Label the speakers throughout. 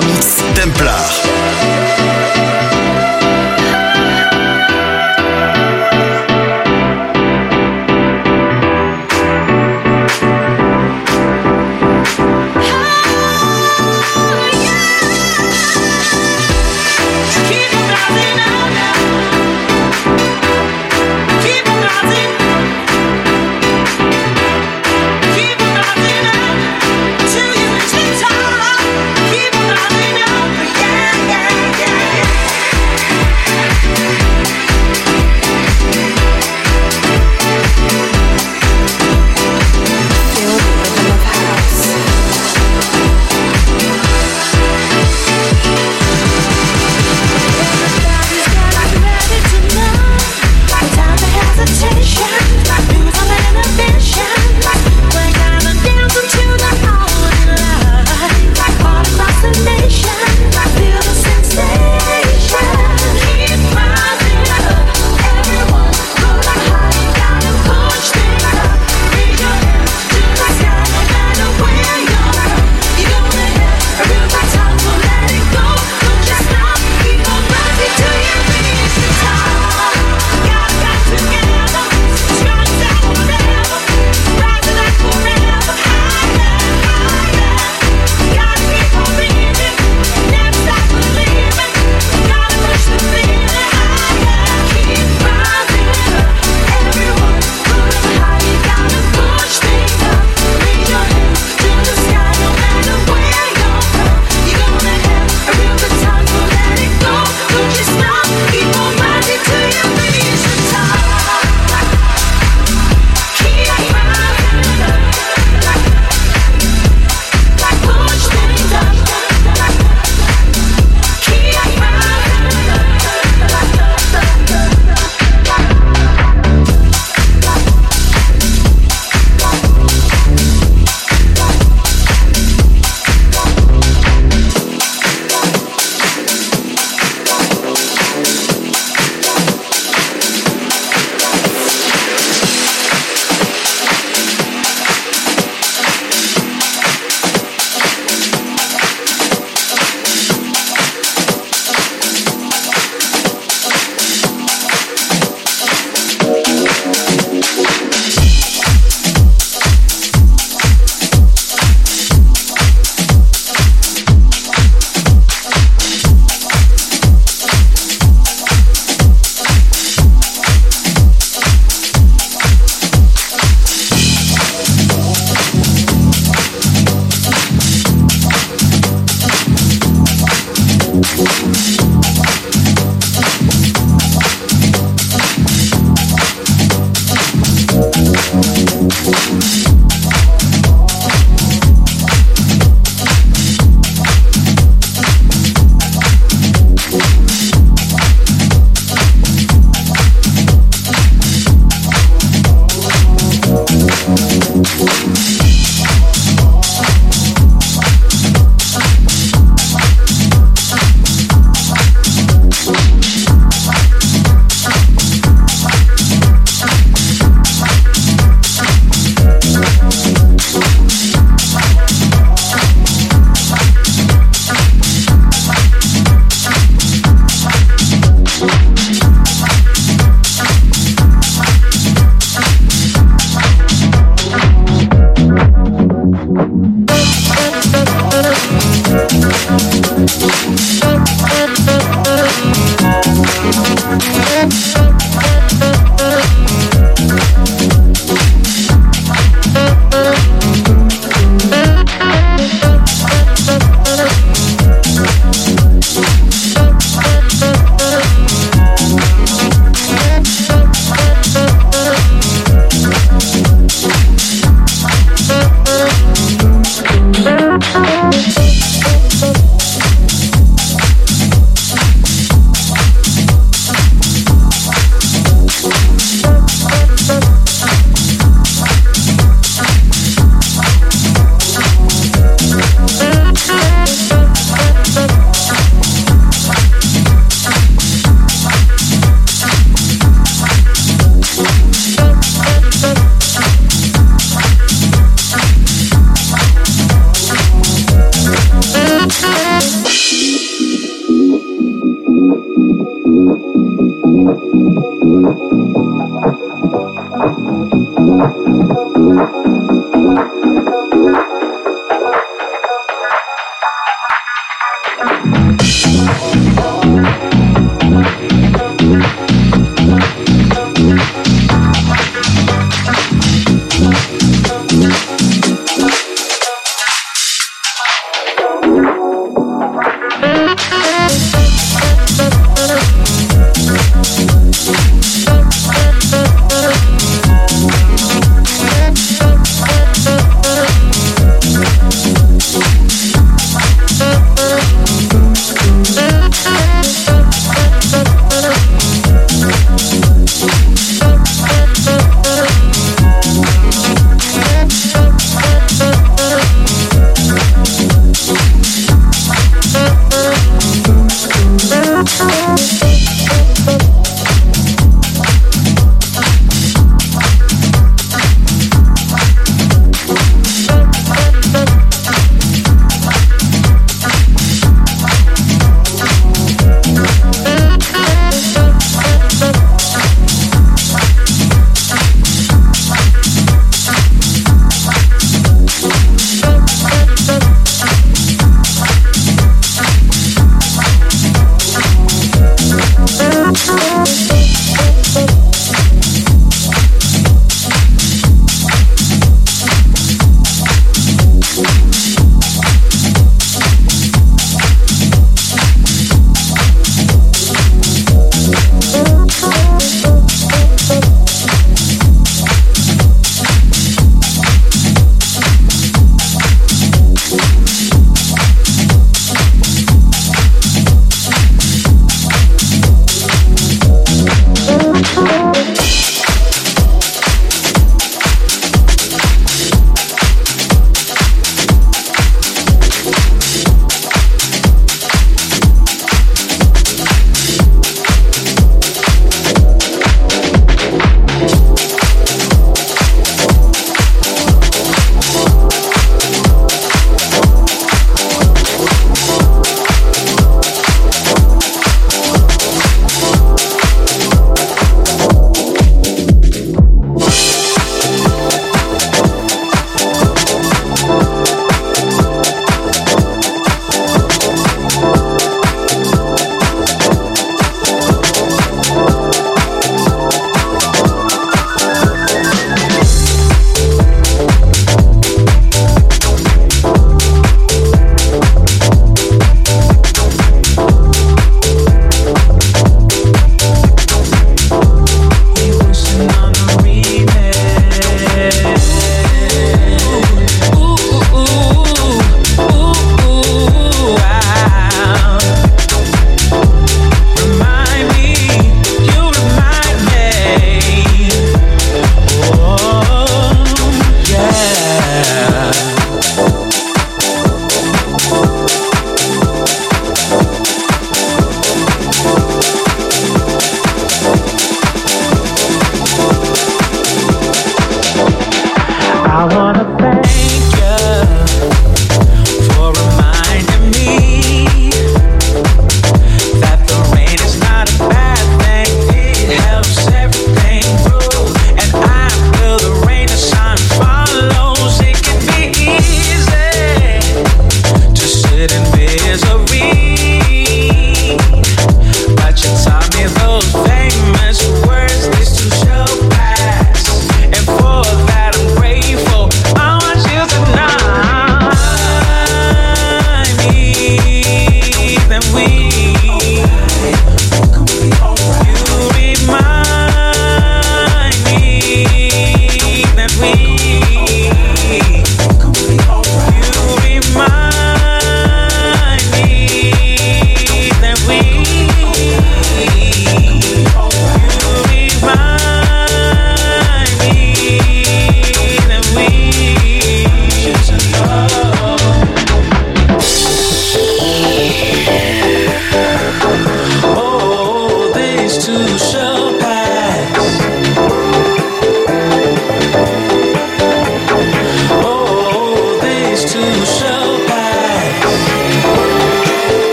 Speaker 1: Mix. Templar.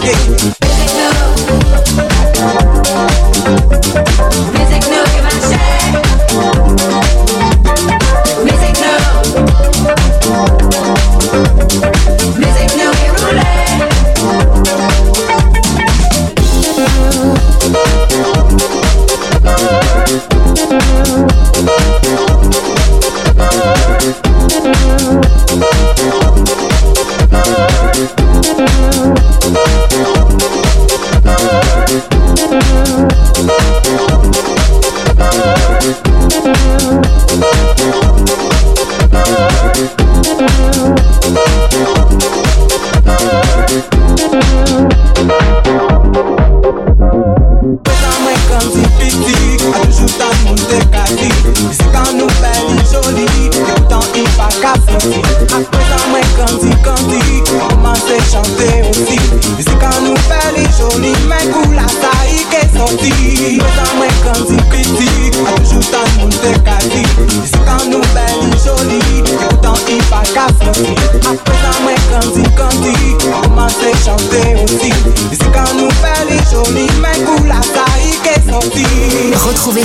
Speaker 2: Hey.